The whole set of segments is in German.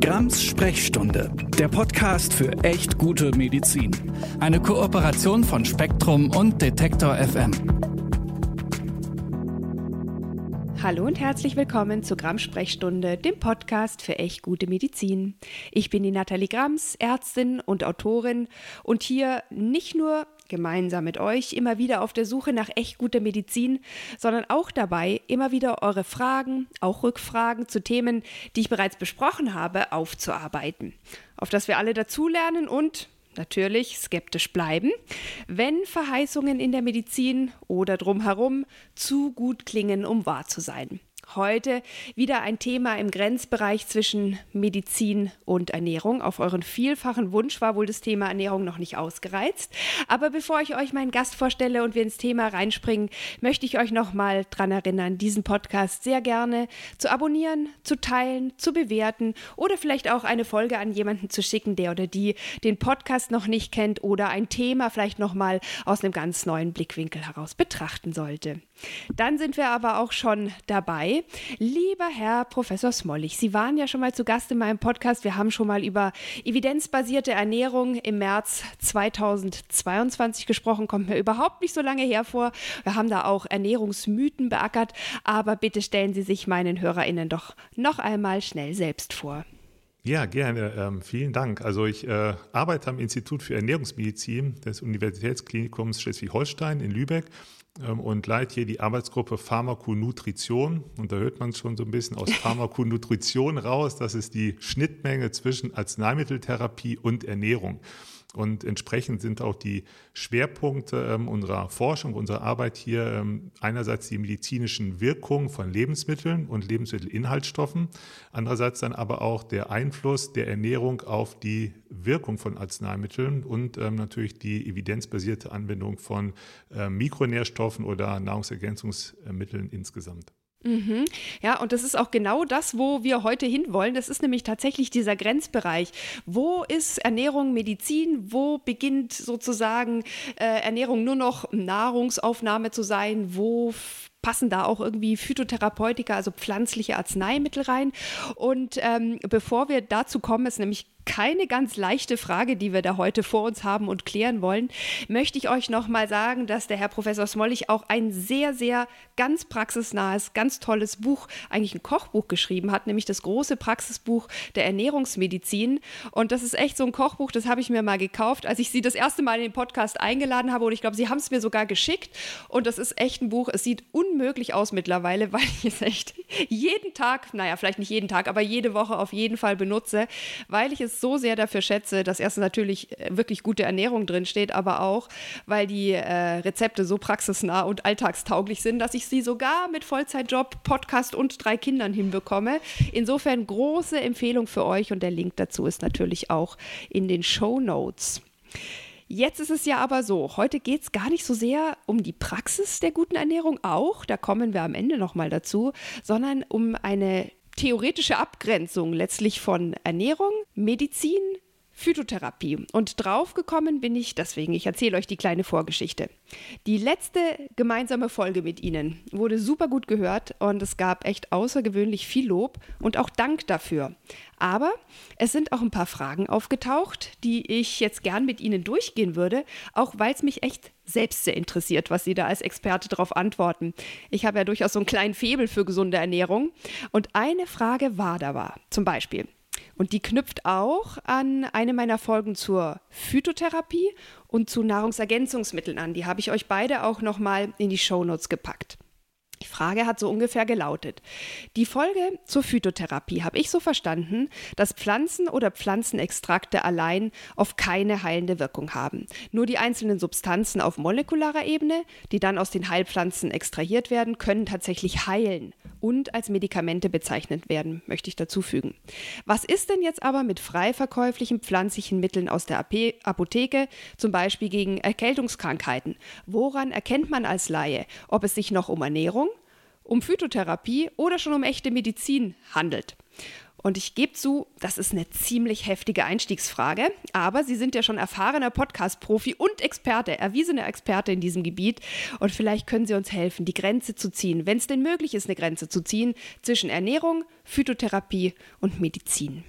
Grams Sprechstunde, der Podcast für echt gute Medizin. Eine Kooperation von Spektrum und Detektor FM. Hallo und herzlich willkommen zu Grams Sprechstunde, dem Podcast für echt gute Medizin. Ich bin die Nathalie Grams, Ärztin und Autorin und hier nicht nur gemeinsam mit euch immer wieder auf der Suche nach echt guter Medizin, sondern auch dabei, immer wieder eure Fragen, auch Rückfragen zu Themen, die ich bereits besprochen habe, aufzuarbeiten. Auf dass wir alle dazulernen und natürlich skeptisch bleiben, wenn Verheißungen in der Medizin oder drumherum zu gut klingen, um wahr zu sein. Heute wieder ein Thema im Grenzbereich zwischen Medizin und Ernährung. Auf euren vielfachen Wunsch war wohl das Thema Ernährung noch nicht ausgereizt. Aber bevor ich euch meinen Gast vorstelle und wir ins Thema reinspringen, möchte ich euch noch mal daran erinnern, diesen Podcast sehr gerne zu abonnieren, zu teilen, zu bewerten oder vielleicht auch eine Folge an jemanden zu schicken, der oder die den Podcast noch nicht kennt oder ein Thema vielleicht noch mal aus einem ganz neuen Blickwinkel heraus betrachten sollte. Dann sind wir aber auch schon dabei. Lieber Herr Professor Smollig, Sie waren ja schon mal zu Gast in meinem Podcast. Wir haben schon mal über evidenzbasierte Ernährung im März 2022 gesprochen. Kommt mir überhaupt nicht so lange hervor. Wir haben da auch Ernährungsmythen beackert. Aber bitte stellen Sie sich meinen HörerInnen doch noch einmal schnell selbst vor. Ja, gerne. Ähm, vielen Dank. Also ich äh, arbeite am Institut für Ernährungsmedizin des Universitätsklinikums Schleswig-Holstein in Lübeck und leite hier die Arbeitsgruppe Pharmakonutrition. Und da hört man schon so ein bisschen aus Pharmakonutrition raus, das ist die Schnittmenge zwischen Arzneimitteltherapie und Ernährung. Und entsprechend sind auch die Schwerpunkte ähm, unserer Forschung, unserer Arbeit hier ähm, einerseits die medizinischen Wirkungen von Lebensmitteln und Lebensmittelinhaltsstoffen, andererseits dann aber auch der Einfluss der Ernährung auf die Wirkung von Arzneimitteln und ähm, natürlich die evidenzbasierte Anwendung von äh, Mikronährstoffen oder Nahrungsergänzungsmitteln insgesamt. Mhm. Ja, und das ist auch genau das, wo wir heute hinwollen. Das ist nämlich tatsächlich dieser Grenzbereich. Wo ist Ernährung Medizin? Wo beginnt sozusagen äh, Ernährung nur noch Nahrungsaufnahme zu sein? Wo passen da auch irgendwie Phytotherapeutika, also pflanzliche Arzneimittel rein. Und ähm, bevor wir dazu kommen, ist nämlich keine ganz leichte Frage, die wir da heute vor uns haben und klären wollen, möchte ich euch noch mal sagen, dass der Herr Professor Smollig auch ein sehr, sehr ganz praxisnahes, ganz tolles Buch, eigentlich ein Kochbuch geschrieben hat, nämlich das große Praxisbuch der Ernährungsmedizin. Und das ist echt so ein Kochbuch, das habe ich mir mal gekauft, als ich Sie das erste Mal in den Podcast eingeladen habe. Und ich glaube, Sie haben es mir sogar geschickt. Und das ist echt ein Buch. Es sieht unmöglich aus mittlerweile, weil ich es echt jeden Tag, naja, vielleicht nicht jeden Tag, aber jede Woche auf jeden Fall benutze, weil ich es so sehr dafür schätze, dass erstens natürlich äh, wirklich gute Ernährung drinsteht, aber auch, weil die äh, Rezepte so praxisnah und alltagstauglich sind, dass ich sie sogar mit Vollzeitjob, Podcast und drei Kindern hinbekomme. Insofern große Empfehlung für euch und der Link dazu ist natürlich auch in den Show Notes. Jetzt ist es ja aber so, heute geht es gar nicht so sehr um die Praxis der guten Ernährung auch, da kommen wir am Ende nochmal dazu, sondern um eine theoretische Abgrenzung letztlich von Ernährung, Medizin, Phytotherapie. Und draufgekommen bin ich deswegen, ich erzähle euch die kleine Vorgeschichte. Die letzte gemeinsame Folge mit Ihnen wurde super gut gehört und es gab echt außergewöhnlich viel Lob und auch Dank dafür. Aber es sind auch ein paar Fragen aufgetaucht, die ich jetzt gern mit Ihnen durchgehen würde, auch weil es mich echt selbst sehr interessiert, was Sie da als Experte darauf antworten. Ich habe ja durchaus so einen kleinen Febel für gesunde Ernährung. Und eine Frage war da war, zum Beispiel, und die knüpft auch an eine meiner Folgen zur Phytotherapie und zu Nahrungsergänzungsmitteln an. Die habe ich euch beide auch nochmal in die Shownotes gepackt. Die Frage hat so ungefähr gelautet. Die Folge zur Phytotherapie habe ich so verstanden, dass Pflanzen oder Pflanzenextrakte allein auf keine heilende Wirkung haben. Nur die einzelnen Substanzen auf molekularer Ebene, die dann aus den Heilpflanzen extrahiert werden, können tatsächlich heilen und als Medikamente bezeichnet werden, möchte ich dazu fügen. Was ist denn jetzt aber mit frei verkäuflichen pflanzlichen Mitteln aus der Apotheke, zum Beispiel gegen Erkältungskrankheiten? Woran erkennt man als Laie, ob es sich noch um Ernährung, um Phytotherapie oder schon um echte Medizin handelt. Und ich gebe zu, das ist eine ziemlich heftige Einstiegsfrage, aber Sie sind ja schon erfahrener Podcast-Profi und Experte, erwiesener Experte in diesem Gebiet. Und vielleicht können Sie uns helfen, die Grenze zu ziehen, wenn es denn möglich ist, eine Grenze zu ziehen zwischen Ernährung, Phytotherapie und Medizin.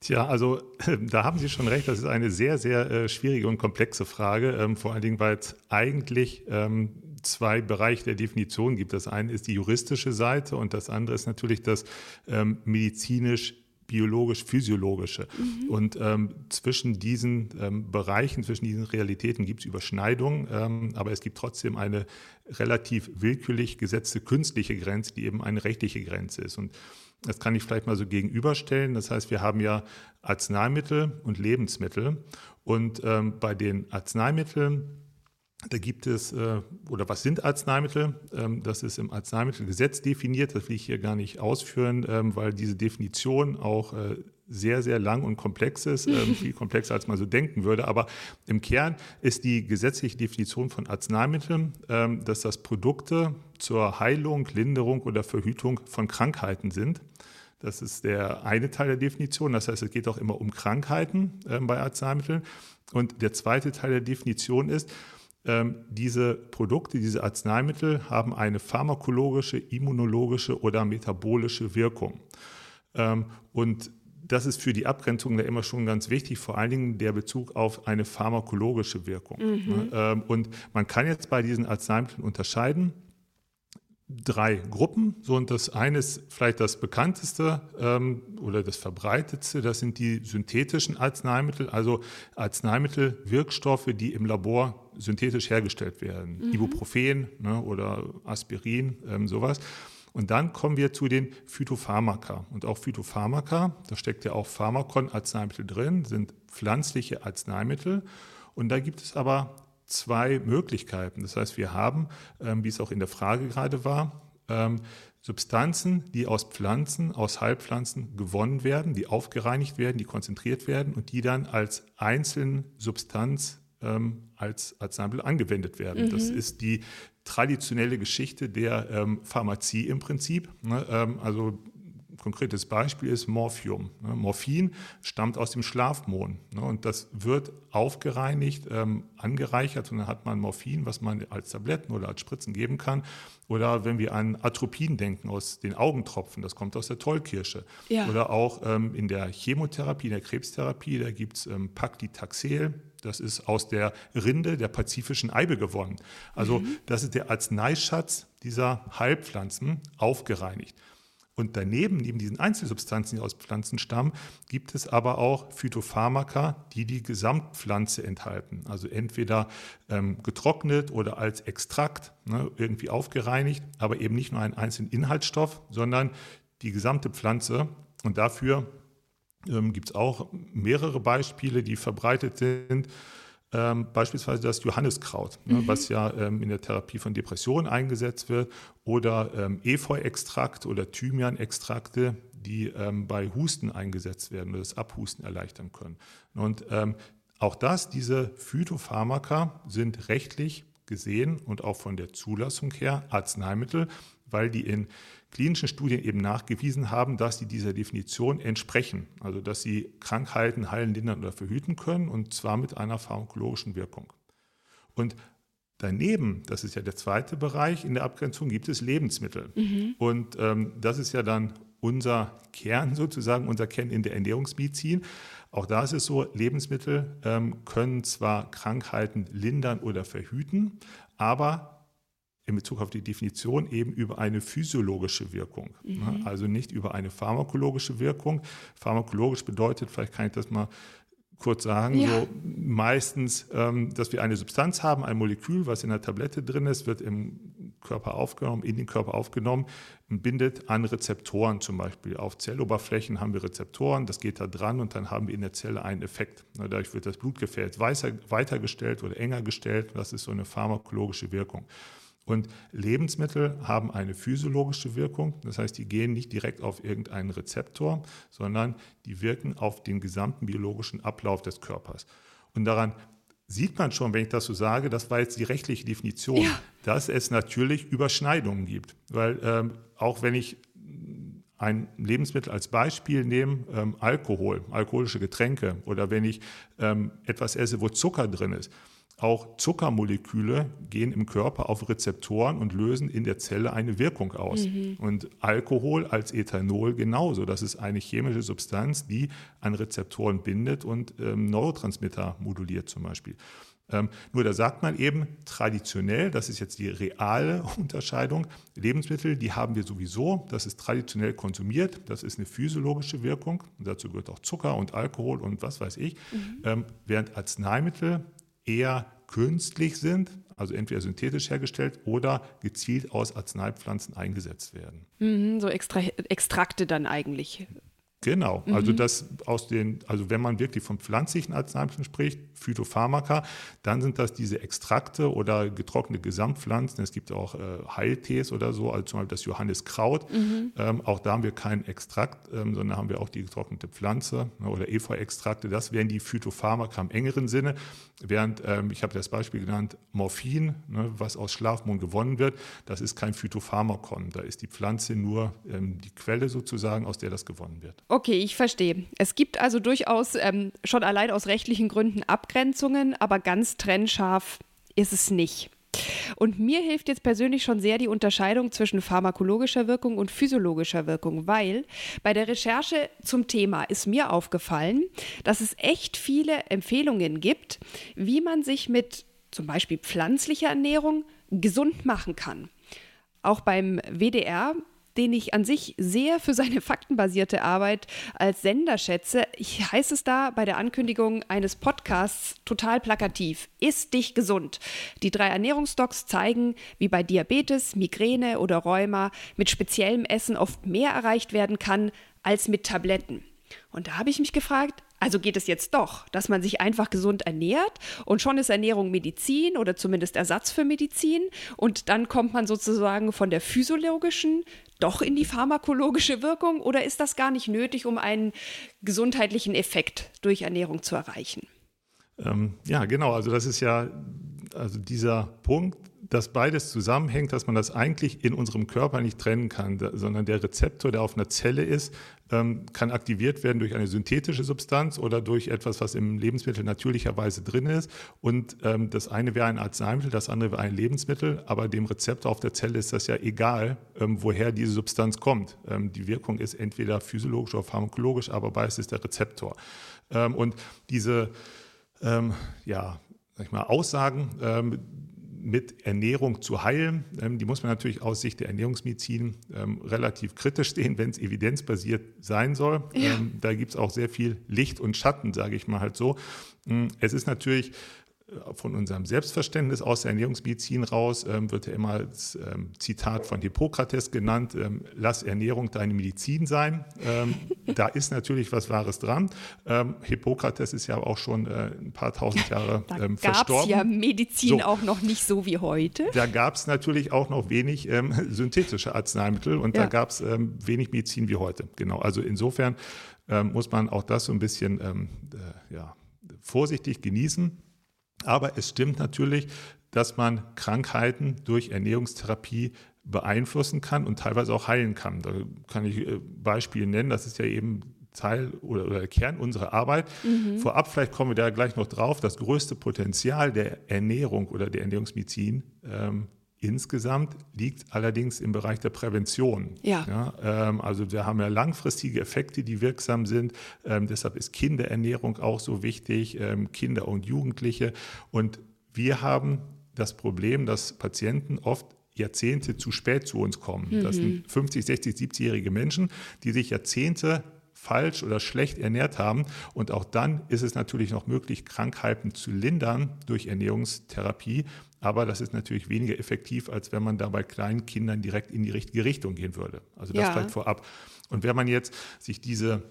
Tja, also da haben Sie schon recht, das ist eine sehr, sehr äh, schwierige und komplexe Frage, ähm, vor allen Dingen, weil es eigentlich ähm, zwei Bereiche der Definition gibt. Das eine ist die juristische Seite und das andere ist natürlich das ähm, medizinisch biologisch-physiologische. Mhm. Und ähm, zwischen diesen ähm, Bereichen, zwischen diesen Realitäten gibt es Überschneidungen, ähm, aber es gibt trotzdem eine relativ willkürlich gesetzte künstliche Grenze, die eben eine rechtliche Grenze ist. Und das kann ich vielleicht mal so gegenüberstellen. Das heißt, wir haben ja Arzneimittel und Lebensmittel. Und ähm, bei den Arzneimitteln da gibt es, äh, oder was sind Arzneimittel? Ähm, das ist im Arzneimittelgesetz definiert. Das will ich hier gar nicht ausführen, ähm, weil diese Definition auch äh, sehr, sehr lang und komplex ist, ähm, viel komplexer als man so denken würde. Aber im Kern ist die gesetzliche Definition von Arzneimitteln, dass das Produkte zur Heilung, Linderung oder Verhütung von Krankheiten sind. Das ist der eine Teil der Definition. Das heißt, es geht auch immer um Krankheiten bei Arzneimitteln. Und der zweite Teil der Definition ist, diese Produkte, diese Arzneimittel haben eine pharmakologische, immunologische oder metabolische Wirkung. Ähm, und das ist für die Abgrenzung da immer schon ganz wichtig, vor allen Dingen der Bezug auf eine pharmakologische Wirkung. Mhm. Ähm, und man kann jetzt bei diesen Arzneimitteln unterscheiden drei Gruppen. So, und das eine ist vielleicht das bekannteste ähm, oder das verbreitetste, das sind die synthetischen Arzneimittel, also Arzneimittel, Wirkstoffe, die im Labor synthetisch hergestellt werden. Mhm. Ibuprofen ne, oder Aspirin, ähm, sowas. Und dann kommen wir zu den Phytopharmaka. Und auch Phytopharmaka, da steckt ja auch Pharmakon-Arzneimittel drin, sind pflanzliche Arzneimittel. Und da gibt es aber zwei Möglichkeiten. Das heißt, wir haben, ähm, wie es auch in der Frage gerade war, ähm, Substanzen, die aus Pflanzen, aus Heilpflanzen gewonnen werden, die aufgereinigt werden, die konzentriert werden und die dann als einzelne Substanz ähm, als Arzneimittel angewendet werden. Mhm. Das ist die traditionelle Geschichte der Pharmazie im Prinzip. Ne? Also konkretes Beispiel ist Morphium. Ne? Morphin stammt aus dem Schlafmohn ne? und das wird aufgereinigt, ähm, angereichert und dann hat man Morphin, was man als Tabletten oder als Spritzen geben kann. Oder wenn wir an Atropin denken aus den Augentropfen, das kommt aus der Tollkirsche. Ja. Oder auch ähm, in der Chemotherapie, in der Krebstherapie, da gibt es ähm, Paclitaxel, das ist aus der Rinde der pazifischen Eibe gewonnen. Also mhm. das ist der Arzneischatz dieser Heilpflanzen aufgereinigt. Und daneben, neben diesen Einzelsubstanzen, die aus Pflanzen stammen, gibt es aber auch Phytopharmaka, die die Gesamtpflanze enthalten. Also entweder ähm, getrocknet oder als Extrakt ne, irgendwie aufgereinigt, aber eben nicht nur einen einzelnen Inhaltsstoff, sondern die gesamte Pflanze. Und dafür ähm, gibt es auch mehrere Beispiele, die verbreitet sind. Ähm, beispielsweise das Johanniskraut, ne, mhm. was ja ähm, in der Therapie von Depressionen eingesetzt wird, oder ähm, Efeu-Extrakt oder Thymian-Extrakte, die ähm, bei Husten eingesetzt werden oder das Abhusten erleichtern können. Und ähm, auch das, diese Phytopharmaka sind rechtlich gesehen und auch von der Zulassung her Arzneimittel, weil die in klinischen Studien eben nachgewiesen haben, dass sie dieser Definition entsprechen. Also dass sie Krankheiten heilen, lindern oder verhüten können und zwar mit einer pharmakologischen Wirkung. Und daneben, das ist ja der zweite Bereich in der Abgrenzung, gibt es Lebensmittel. Mhm. Und ähm, das ist ja dann unser Kern sozusagen, unser Kern in der Ernährungsmedizin. Auch da ist es so, Lebensmittel ähm, können zwar Krankheiten lindern oder verhüten, aber in Bezug auf die Definition eben über eine physiologische Wirkung. Ne? Mhm. Also nicht über eine pharmakologische Wirkung. Pharmakologisch bedeutet, vielleicht kann ich das mal kurz sagen, ja. so meistens, ähm, dass wir eine Substanz haben, ein Molekül, was in der Tablette drin ist, wird im Körper aufgenommen, in den Körper aufgenommen bindet an Rezeptoren zum Beispiel. Auf Zelloberflächen haben wir Rezeptoren, das geht da dran und dann haben wir in der Zelle einen Effekt. Dadurch wird das Blutgefäß weitergestellt oder enger gestellt. Das ist so eine pharmakologische Wirkung. Und Lebensmittel haben eine physiologische Wirkung, das heißt, die gehen nicht direkt auf irgendeinen Rezeptor, sondern die wirken auf den gesamten biologischen Ablauf des Körpers. Und daran sieht man schon, wenn ich das so sage, das war jetzt die rechtliche Definition, ja. dass es natürlich Überschneidungen gibt. Weil ähm, auch wenn ich ein Lebensmittel als Beispiel nehme, ähm, Alkohol, alkoholische Getränke oder wenn ich ähm, etwas esse, wo Zucker drin ist, auch Zuckermoleküle gehen im Körper auf Rezeptoren und lösen in der Zelle eine Wirkung aus. Mhm. Und Alkohol als Ethanol genauso. Das ist eine chemische Substanz, die an Rezeptoren bindet und ähm, Neurotransmitter moduliert zum Beispiel. Ähm, nur da sagt man eben traditionell, das ist jetzt die reale Unterscheidung, Lebensmittel, die haben wir sowieso, das ist traditionell konsumiert, das ist eine physiologische Wirkung, dazu gehört auch Zucker und Alkohol und was weiß ich, mhm. ähm, während Arzneimittel eher künstlich sind, also entweder synthetisch hergestellt oder gezielt aus Arzneipflanzen eingesetzt werden. Mhm, so Extra Extrakte dann eigentlich. Genau, also mhm. also das aus den, also wenn man wirklich von pflanzlichen Arzneimitteln spricht, Phytopharmaka, dann sind das diese Extrakte oder getrocknete Gesamtpflanzen. Es gibt auch äh, Heiltees oder so, also zum Beispiel das Johanniskraut. Mhm. Ähm, auch da haben wir keinen Extrakt, ähm, sondern haben wir auch die getrocknete Pflanze ne, oder Efeu-Extrakte. Das wären die Phytopharmaka im engeren Sinne. Während, ähm, ich habe das Beispiel genannt, Morphin, ne, was aus Schlafmohn gewonnen wird, das ist kein Phytopharmakon. Da ist die Pflanze nur ähm, die Quelle sozusagen, aus der das gewonnen wird. Okay, ich verstehe. Es gibt also durchaus ähm, schon allein aus rechtlichen Gründen Abgrenzungen, aber ganz trennscharf ist es nicht. Und mir hilft jetzt persönlich schon sehr die Unterscheidung zwischen pharmakologischer Wirkung und physiologischer Wirkung, weil bei der Recherche zum Thema ist mir aufgefallen, dass es echt viele Empfehlungen gibt, wie man sich mit zum Beispiel pflanzlicher Ernährung gesund machen kann. Auch beim WDR den ich an sich sehr für seine faktenbasierte Arbeit als Sender schätze, heißt es da bei der Ankündigung eines Podcasts total plakativ. Ist dich gesund. Die drei Ernährungsdocs zeigen, wie bei Diabetes, Migräne oder Rheuma mit speziellem Essen oft mehr erreicht werden kann als mit Tabletten. Und da habe ich mich gefragt, also geht es jetzt doch, dass man sich einfach gesund ernährt und schon ist Ernährung Medizin oder zumindest Ersatz für Medizin und dann kommt man sozusagen von der physiologischen doch in die pharmakologische Wirkung oder ist das gar nicht nötig, um einen gesundheitlichen Effekt durch Ernährung zu erreichen? Ähm, ja, genau. Also das ist ja also dieser Punkt, dass beides zusammenhängt, dass man das eigentlich in unserem Körper nicht trennen kann, sondern der Rezeptor, der auf einer Zelle ist, ähm, kann aktiviert werden durch eine synthetische Substanz oder durch etwas, was im Lebensmittel natürlicherweise drin ist. Und ähm, das eine wäre ein Arzneimittel, das andere wäre ein Lebensmittel, aber dem Rezeptor auf der Zelle ist das ja egal, ähm, woher diese Substanz kommt. die Wirkung ist entweder physiologisch oder pharmakologisch, aber beides ist der Rezeptor. und diese ja, sag ich mal, Aussagen, mit Ernährung zu heilen. Ähm, die muss man natürlich aus Sicht der Ernährungsmedizin ähm, relativ kritisch sehen, wenn es evidenzbasiert sein soll. Ja. Ähm, da gibt es auch sehr viel Licht und Schatten, sage ich mal halt so. Mm, es ist natürlich von unserem Selbstverständnis aus der Ernährungsmedizin raus ähm, wird ja immer das ähm, Zitat von Hippokrates genannt, ähm, lass Ernährung deine Medizin sein. Ähm, da ist natürlich was Wahres dran. Ähm, Hippokrates ist ja auch schon äh, ein paar tausend Jahre da ähm, verstorben. Da gab es ja Medizin so, auch noch nicht so wie heute. Da gab es natürlich auch noch wenig synthetische Arzneimittel und ja. da gab es wenig Medizin wie heute. Genau, also insofern muss man auch das so ein bisschen äh, ja, vorsichtig genießen. Aber es stimmt natürlich, dass man Krankheiten durch Ernährungstherapie beeinflussen kann und teilweise auch heilen kann. Da kann ich äh, Beispiele nennen. Das ist ja eben Teil oder, oder Kern unserer Arbeit. Mhm. Vorab, vielleicht kommen wir da gleich noch drauf, das größte Potenzial der Ernährung oder der Ernährungsmedizin ähm, insgesamt liegt allerdings im Bereich der Prävention. Ja. ja ähm, also wir haben ja langfristige Effekte, die wirksam sind. Ähm, deshalb ist Kinderernährung auch so wichtig, ähm, Kinder und Jugendliche. Und wir haben das Problem, dass Patienten oft Jahrzehnte zu spät zu uns kommen. Mhm. Das sind 50, 60, 70-jährige Menschen, die sich Jahrzehnte falsch oder schlecht ernährt haben. Und auch dann ist es natürlich noch möglich, Krankheiten zu lindern durch Ernährungstherapie. Aber das ist natürlich weniger effektiv, als wenn man da bei kleinen Kindern direkt in die richtige Richtung gehen würde. Also das ja. vielleicht vorab. Und wenn man jetzt sich diese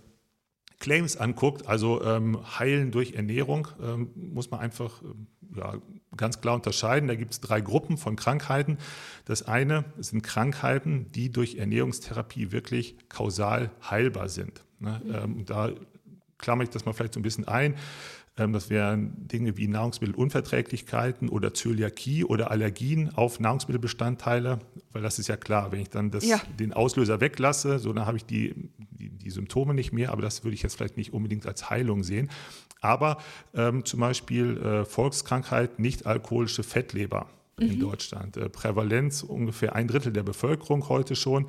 Claims anguckt, also ähm, Heilen durch Ernährung, ähm, muss man einfach ähm, ja, ganz klar unterscheiden. Da gibt es drei Gruppen von Krankheiten. Das eine sind Krankheiten, die durch Ernährungstherapie wirklich kausal heilbar sind. Ne? Mhm. Ähm, da klammere ich das mal vielleicht so ein bisschen ein. Ähm, das wären Dinge wie Nahrungsmittelunverträglichkeiten oder Zöliakie oder Allergien auf Nahrungsmittelbestandteile, weil das ist ja klar, wenn ich dann das, ja. den Auslöser weglasse, so dann habe ich die, die, die, Symptome nicht mehr, aber das würde ich jetzt vielleicht nicht unbedingt als Heilung sehen. Aber ähm, zum Beispiel äh, Volkskrankheit, nicht alkoholische Fettleber in mhm. Deutschland. Äh, Prävalenz ungefähr ein Drittel der Bevölkerung heute schon.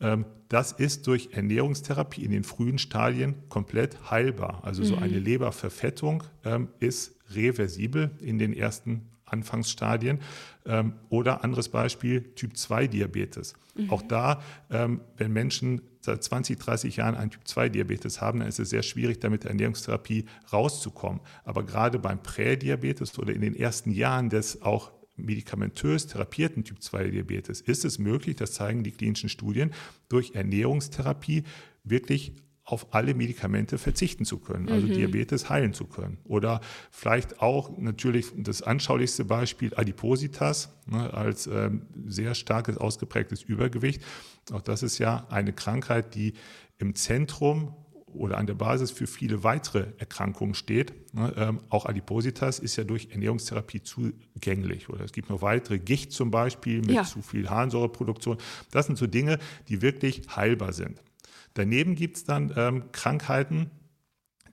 Ähm, das ist durch Ernährungstherapie in den frühen Stadien komplett heilbar. Also so eine mhm. Leberverfettung ähm, ist reversibel in den ersten Anfangsstadien. Ähm, oder anderes Beispiel, Typ-2-Diabetes. Mhm. Auch da, wenn Menschen seit 20, 30 Jahren einen Typ-2-Diabetes haben, dann ist es sehr schwierig, damit der Ernährungstherapie rauszukommen. Aber gerade beim Prädiabetes oder in den ersten Jahren des auch medikamentös therapierten Typ-2-Diabetes ist es möglich, das zeigen die klinischen Studien, durch Ernährungstherapie wirklich auf alle Medikamente verzichten zu können, also mhm. Diabetes heilen zu können. Oder vielleicht auch natürlich das anschaulichste Beispiel Adipositas ne, als ähm, sehr starkes, ausgeprägtes Übergewicht. Auch das ist ja eine Krankheit, die im Zentrum oder an der Basis für viele weitere Erkrankungen steht. Ne, ähm, auch Adipositas ist ja durch Ernährungstherapie zugänglich. Oder es gibt noch weitere, Gicht zum Beispiel mit ja. zu viel Harnsäureproduktion. Das sind so Dinge, die wirklich heilbar sind. Daneben gibt es dann ähm, Krankheiten,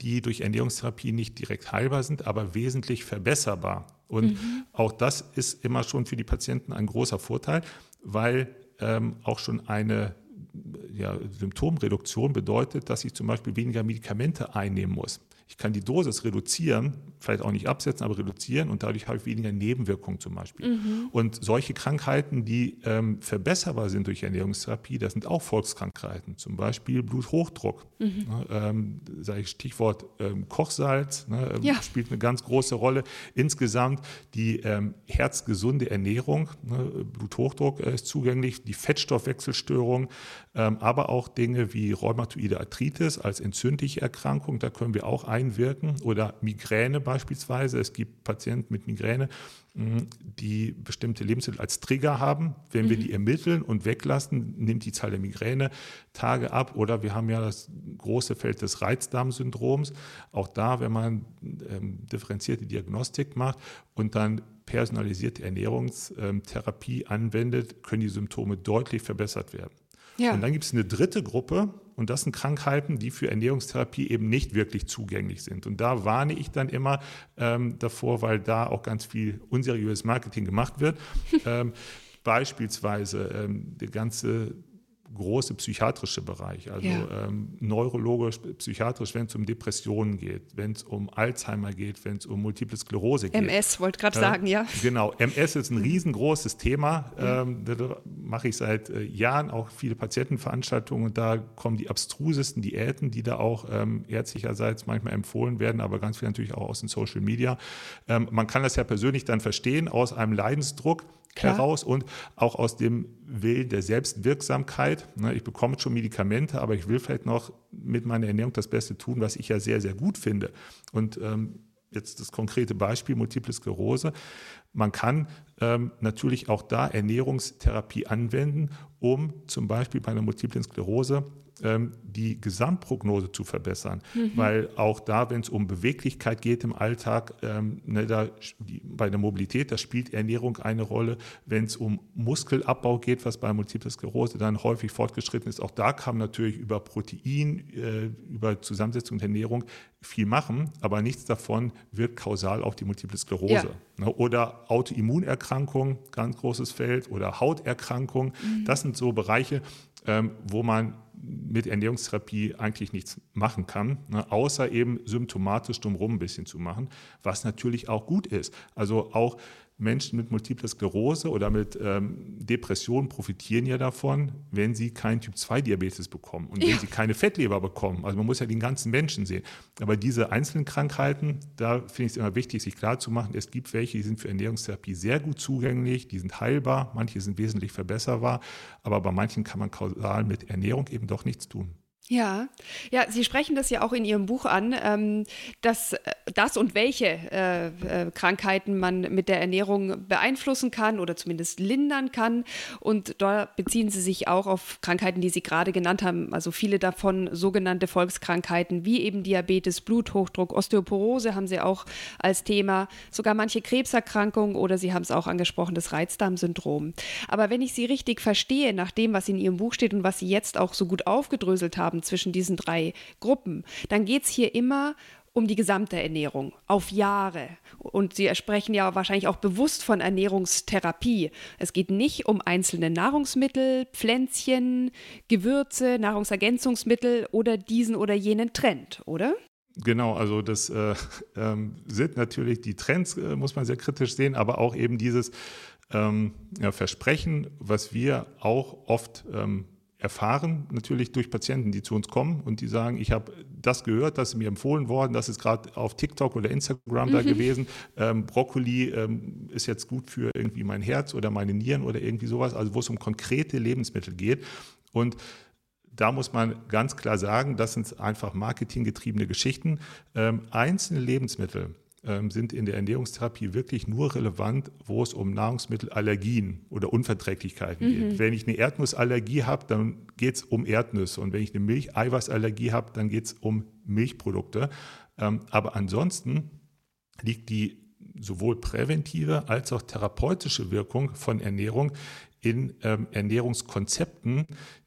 die durch Ernährungstherapie nicht direkt heilbar sind, aber wesentlich verbesserbar. Und mhm. auch das ist immer schon für die Patienten ein großer Vorteil, weil ähm, auch schon eine ja, Symptomreduktion bedeutet, dass ich zum Beispiel weniger Medikamente einnehmen muss. Ich kann die Dosis reduzieren, vielleicht auch nicht absetzen, aber reduzieren und dadurch habe ich weniger Nebenwirkungen zum Beispiel. Mhm. Und solche Krankheiten, die ähm, verbesserbar sind durch Ernährungstherapie, das sind auch Volkskrankheiten, zum Beispiel Bluthochdruck. Mhm. Ne, ähm, sage ich Stichwort ähm, Kochsalz, ne, ähm, ja. spielt eine ganz große Rolle. Insgesamt die ähm, herzgesunde Ernährung, ne, Bluthochdruck äh, ist zugänglich, die Fettstoffwechselstörung, ähm, aber auch Dinge wie rheumatoide Arthritis als entzündliche Erkrankung, da können wir auch einwirken oder Migräne beispielsweise. Es gibt Patienten mit Migräne, hm, die bestimmte Lebensmittel als Trigger haben. Wenn mhm. wir die ermitteln und weglassen, nimmt die Zahl der Migräne-Tage ab. Oder wir haben ja das große Feld des Reizdarmsyndroms. Auch da, wenn man ähm, differenzierte Diagnostik macht und dann personalisierte Ernährungstherapie anwendet, können die Symptome deutlich verbessert werden. Ja. Und dann gibt es eine dritte Gruppe und das sind Krankheiten, die für Ernährungstherapie eben nicht wirklich zugänglich sind. Und da warne ich dann immer ähm, davor, weil da auch ganz viel unseriöses Marketing gemacht wird. ähm, beispielsweise ähm, der ganze große psychiatrische Bereich, also ja. ähm, neurologisch, psychiatrisch, wenn es um Depressionen geht, wenn es um Alzheimer geht, wenn es um Multiple Sklerose geht. MS, wollte gerade äh, sagen, ja. Genau, MS ist ein riesengroßes Thema. Ähm, da mache ich seit äh, Jahren auch viele Patientenveranstaltungen und da kommen die abstrusesten Diäten, die da auch ähm, ärztlicherseits manchmal empfohlen werden, aber ganz viel natürlich auch aus den Social Media. Ähm, man kann das ja persönlich dann verstehen aus einem Leidensdruck. Klar. heraus und auch aus dem Willen der Selbstwirksamkeit. Ne, ich bekomme schon Medikamente, aber ich will vielleicht noch mit meiner Ernährung das Beste tun, was ich ja sehr, sehr gut finde. Und ähm, jetzt das konkrete Beispiel Multiple Sklerose. Man kann ähm, natürlich auch da Ernährungstherapie anwenden, um zum Beispiel bei einer Multiplen Sklerose die Gesamtprognose zu verbessern. Mhm. Weil auch da, wenn es um Beweglichkeit geht im Alltag, ähm, ne, da, bei der Mobilität, da spielt Ernährung eine Rolle. Wenn es um Muskelabbau geht, was bei Multiple Sklerose dann häufig fortgeschritten ist, auch da kann man natürlich über Protein, äh, über Zusammensetzung der Ernährung viel machen, aber nichts davon wirkt kausal auf die Multiple Sklerose. Ja. Ne, oder Autoimmunerkrankung, ganz großes Feld, oder Hauterkrankung. Mhm. Das sind so Bereiche, ähm, wo man mit Ernährungstherapie eigentlich nichts machen kann, ne, außer eben symptomatisch drumherum ein bisschen zu machen, was natürlich auch gut ist. Also auch Menschen mit Multipler Sklerose oder mit ähm, Depressionen profitieren ja davon, wenn sie keinen Typ-2-Diabetes bekommen und ja. wenn sie keine Fettleber bekommen. Also man muss ja den ganzen Menschen sehen. Aber diese einzelnen Krankheiten, da finde ich es immer wichtig, sich klarzumachen, es gibt welche, die sind für Ernährungstherapie sehr gut zugänglich, die sind heilbar, manche sind wesentlich verbesserbar, aber bei manchen kann man kausal mit Ernährung eben doch nichts tun. Ja, ja, Sie sprechen das ja auch in Ihrem Buch an, ähm, dass äh, das und welche äh, äh, Krankheiten man mit der Ernährung beeinflussen kann oder zumindest lindern kann. Und da beziehen Sie sich auch auf Krankheiten, die Sie gerade genannt haben, also viele davon sogenannte Volkskrankheiten wie eben Diabetes, Bluthochdruck, Osteoporose haben Sie auch als Thema, sogar manche Krebserkrankungen oder Sie haben es auch angesprochen, das Reizdarmsyndrom. Aber wenn ich Sie richtig verstehe, nach dem, was in Ihrem Buch steht und was Sie jetzt auch so gut aufgedröselt haben, haben zwischen diesen drei Gruppen, dann geht es hier immer um die gesamte Ernährung auf Jahre. Und Sie sprechen ja wahrscheinlich auch bewusst von Ernährungstherapie. Es geht nicht um einzelne Nahrungsmittel, Pflänzchen, Gewürze, Nahrungsergänzungsmittel oder diesen oder jenen Trend, oder? Genau, also das äh, äh, sind natürlich die Trends, äh, muss man sehr kritisch sehen, aber auch eben dieses ähm, ja, Versprechen, was wir auch oft ähm, erfahren, natürlich durch Patienten, die zu uns kommen und die sagen, ich habe das gehört, das ist mir empfohlen worden, das ist gerade auf TikTok oder Instagram mhm. da gewesen. Ähm, Brokkoli ähm, ist jetzt gut für irgendwie mein Herz oder meine Nieren oder irgendwie sowas, also wo es um konkrete Lebensmittel geht. Und da muss man ganz klar sagen, das sind einfach marketinggetriebene Geschichten. Ähm, einzelne Lebensmittel, ähm, sind in der Ernährungstherapie wirklich nur relevant, wo es um Nahrungsmittelallergien oder Unverträglichkeiten mhm. geht. Wenn ich eine Erdnussallergie habe, dann geht es um Erdnüsse. Und wenn ich eine Milcheiweißallergie habe, dann geht es um Milchprodukte. Ähm, aber ansonsten liegt die sowohl präventive als auch therapeutische Wirkung von Ernährung in ähm, Ernährungskonzepten,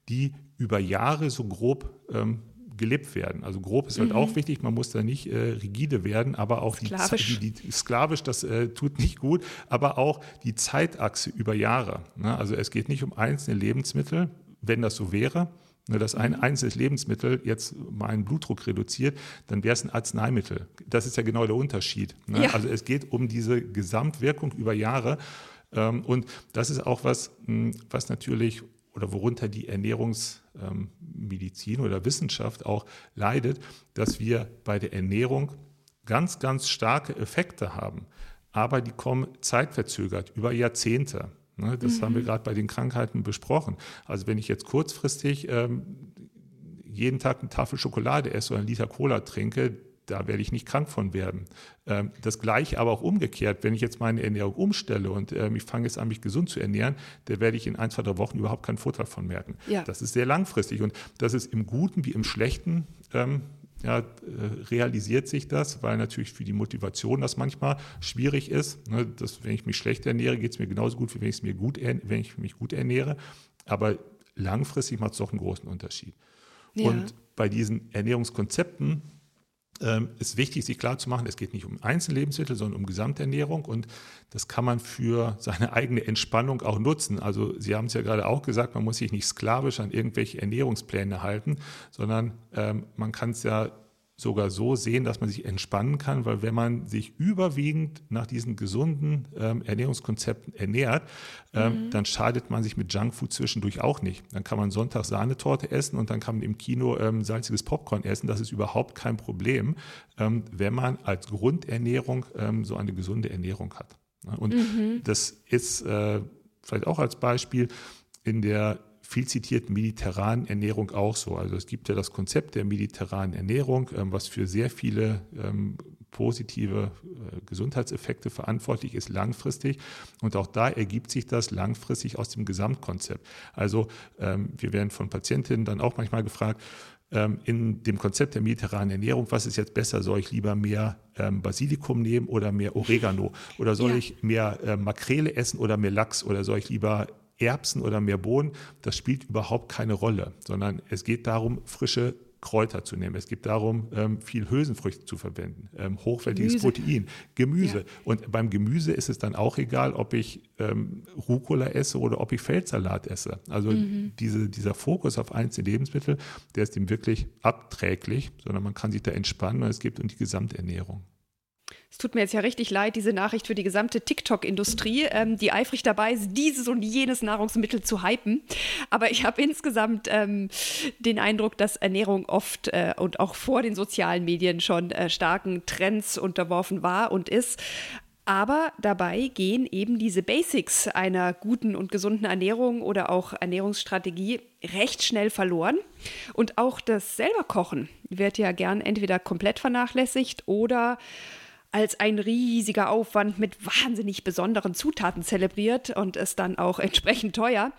die über Jahre so grob ähm, gelebt werden. Also grob ist halt mhm. auch wichtig, man muss da nicht äh, rigide werden, aber auch sklavisch. Die, die, sklavisch, das äh, tut nicht gut, aber auch die Zeitachse über Jahre. Ne? Also es geht nicht um einzelne Lebensmittel, wenn das so wäre, ne, dass ein mhm. einzelnes Lebensmittel jetzt meinen Blutdruck reduziert, dann wäre es ein Arzneimittel. Das ist ja genau der Unterschied. Ne? Ja. Also es geht um diese Gesamtwirkung über Jahre. Ähm, und das ist auch was, hm, was natürlich oder worunter die Ernährungsmedizin ähm, oder Wissenschaft auch leidet, dass wir bei der Ernährung ganz, ganz starke Effekte haben. Aber die kommen zeitverzögert über Jahrzehnte. Ne, das mhm. haben wir mhm. gerade bei den Krankheiten besprochen. Also wenn ich jetzt kurzfristig ähm, jeden Tag eine Tafel Schokolade esse oder einen Liter Cola trinke, da werde ich nicht krank von werden. Ähm, das gleiche aber auch umgekehrt, wenn ich jetzt meine Ernährung umstelle und ähm, ich fange jetzt an, mich gesund zu ernähren, da werde ich in ein, zwei, drei Wochen überhaupt keinen Vorteil von merken. Ja. Das ist sehr langfristig und das ist im Guten wie im Schlechten. Ähm, ja, äh, realisiert sich das, weil natürlich für die Motivation das manchmal schwierig ist. Ne, dass, wenn ich mich schlecht ernähre, geht es mir genauso gut, wie wenn, mir gut, wenn ich mich gut ernähre. Aber langfristig macht es doch einen großen Unterschied. Ja. Und bei diesen Ernährungskonzepten ähm, ist wichtig, sich klarzumachen, es geht nicht um Einzellebensmittel, sondern um Gesamternährung und das kann man für seine eigene Entspannung auch nutzen. Also Sie haben es ja gerade auch gesagt, man muss sich nicht sklavisch an irgendwelche Ernährungspläne halten, sondern ähm, man kann es ja sogar so sehen, dass man sich entspannen kann, weil wenn man sich überwiegend nach diesen gesunden ähm, Ernährungskonzepten ernährt, ähm, mhm. dann schadet man sich mit Junkfood zwischendurch auch nicht. Dann kann man Sonntag Sahnetorte essen und dann kann man im Kino ähm, salziges Popcorn essen. Das ist überhaupt kein Problem, ähm, wenn man als Grundernährung ähm, so eine gesunde Ernährung hat. Und mhm. das ist äh, vielleicht auch als Beispiel in der viel zitierten mediterranen Ernährung auch so. Also es gibt ja das Konzept der mediterranen Ernährung, ähm, was für sehr viele ähm, positive äh, Gesundheitseffekte verantwortlich ist langfristig. Und auch da ergibt sich das langfristig aus dem Gesamtkonzept. Also ähm, wir werden von Patientinnen dann auch manchmal gefragt, in dem Konzept der mediterranen Ernährung, was ist jetzt besser? Soll ich lieber mehr Basilikum nehmen oder mehr Oregano? Oder soll ja. ich mehr äh, Makrele essen oder mehr Lachs? Oder soll ich lieber Erbsen oder mehr Bohnen, das spielt überhaupt keine Rolle, sondern es geht darum, frische Kräuter zu nehmen. Es geht darum, ähm, viel Hülsenfrüchte zu verwenden, ähm, hochwertiges Gemüse. Protein, Gemüse. Ja. Und beim Gemüse ist es dann auch egal, ob ich ähm, Rucola esse oder ob ich Feldsalat esse. Also mhm. diese, dieser Fokus auf einzelne Lebensmittel, der ist ihm wirklich abträglich, sondern man kann sich da entspannen und es geht um die Gesamternährung. Es tut mir jetzt ja richtig leid, diese Nachricht für die gesamte TikTok-Industrie, ähm, die eifrig dabei ist, dieses und jenes Nahrungsmittel zu hypen. Aber ich habe insgesamt ähm, den Eindruck, dass Ernährung oft äh, und auch vor den sozialen Medien schon äh, starken Trends unterworfen war und ist. Aber dabei gehen eben diese Basics einer guten und gesunden Ernährung oder auch Ernährungsstrategie recht schnell verloren. Und auch das selber Kochen wird ja gern entweder komplett vernachlässigt oder als ein riesiger Aufwand mit wahnsinnig besonderen Zutaten zelebriert und ist dann auch entsprechend teuer.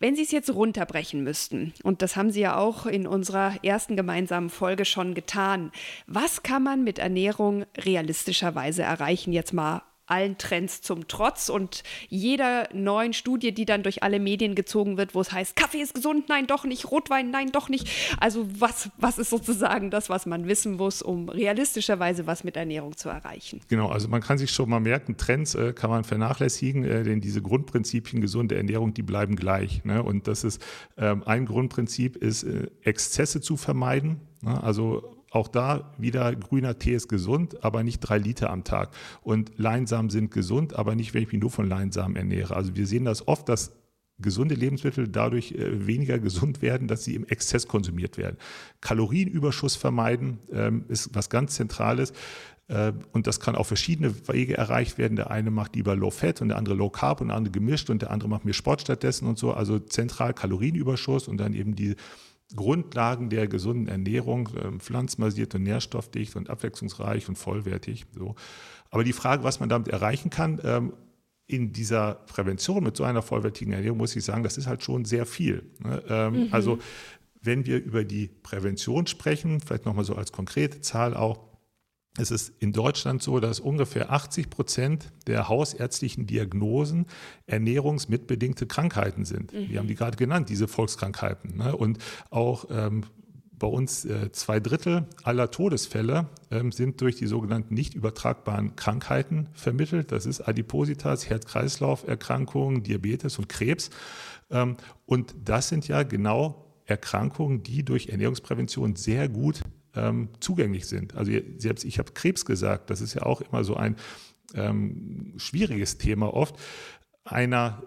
Wenn Sie es jetzt runterbrechen müssten, und das haben Sie ja auch in unserer ersten gemeinsamen Folge schon getan, was kann man mit Ernährung realistischerweise erreichen? Jetzt mal allen Trends zum Trotz und jeder neuen Studie, die dann durch alle Medien gezogen wird, wo es heißt, Kaffee ist gesund, nein, doch nicht, Rotwein, nein, doch nicht. Also was, was ist sozusagen das, was man wissen muss, um realistischerweise was mit Ernährung zu erreichen? Genau, also man kann sich schon mal merken, Trends äh, kann man vernachlässigen, äh, denn diese Grundprinzipien gesunde Ernährung, die bleiben gleich. Ne? Und das ist ähm, ein Grundprinzip ist, äh, Exzesse zu vermeiden. Ne? Also auch da wieder grüner Tee ist gesund, aber nicht drei Liter am Tag. Und Leinsamen sind gesund, aber nicht, wenn ich mich nur von Leinsamen ernähre. Also wir sehen das oft, dass gesunde Lebensmittel dadurch äh, weniger gesund werden, dass sie im Exzess konsumiert werden. Kalorienüberschuss vermeiden ähm, ist was ganz Zentrales. Äh, und das kann auf verschiedene Wege erreicht werden. Der eine macht lieber Low Fat und der andere Low Carb und der andere gemischt und der andere macht mehr Sport stattdessen und so. Also zentral Kalorienüberschuss und dann eben die Grundlagen der gesunden Ernährung, äh, pflanzenbasiert und nährstoffdicht und abwechslungsreich und vollwertig. So. Aber die Frage, was man damit erreichen kann, ähm, in dieser Prävention mit so einer vollwertigen Ernährung, muss ich sagen, das ist halt schon sehr viel. Ne? Ähm, mhm. Also wenn wir über die Prävention sprechen, vielleicht nochmal so als konkrete Zahl auch, es ist in Deutschland so, dass ungefähr 80 Prozent der hausärztlichen Diagnosen ernährungsmitbedingte Krankheiten sind. Mhm. Wir haben die gerade genannt, diese Volkskrankheiten. Ne? Und auch ähm, bei uns äh, zwei Drittel aller Todesfälle ähm, sind durch die sogenannten nicht übertragbaren Krankheiten vermittelt. Das ist Adipositas, Herz-Kreislauf-Erkrankungen, Diabetes und Krebs. Ähm, und das sind ja genau Erkrankungen, die durch Ernährungsprävention sehr gut ähm, zugänglich sind. Also selbst ich habe Krebs gesagt, das ist ja auch immer so ein ähm, schwieriges Thema oft. Einer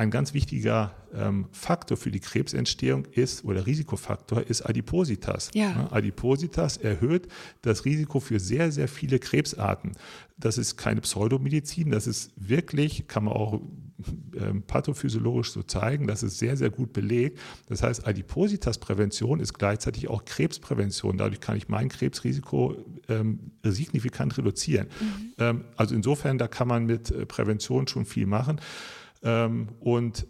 ein ganz wichtiger ähm, Faktor für die Krebsentstehung ist oder Risikofaktor ist Adipositas. Ja. Adipositas erhöht das Risiko für sehr, sehr viele Krebsarten. Das ist keine Pseudomedizin, das ist wirklich, kann man auch ähm, pathophysiologisch so zeigen, das ist sehr, sehr gut belegt. Das heißt, Adipositas-Prävention ist gleichzeitig auch Krebsprävention. Dadurch kann ich mein Krebsrisiko ähm, signifikant reduzieren. Mhm. Ähm, also insofern, da kann man mit äh, Prävention schon viel machen. Ähm, und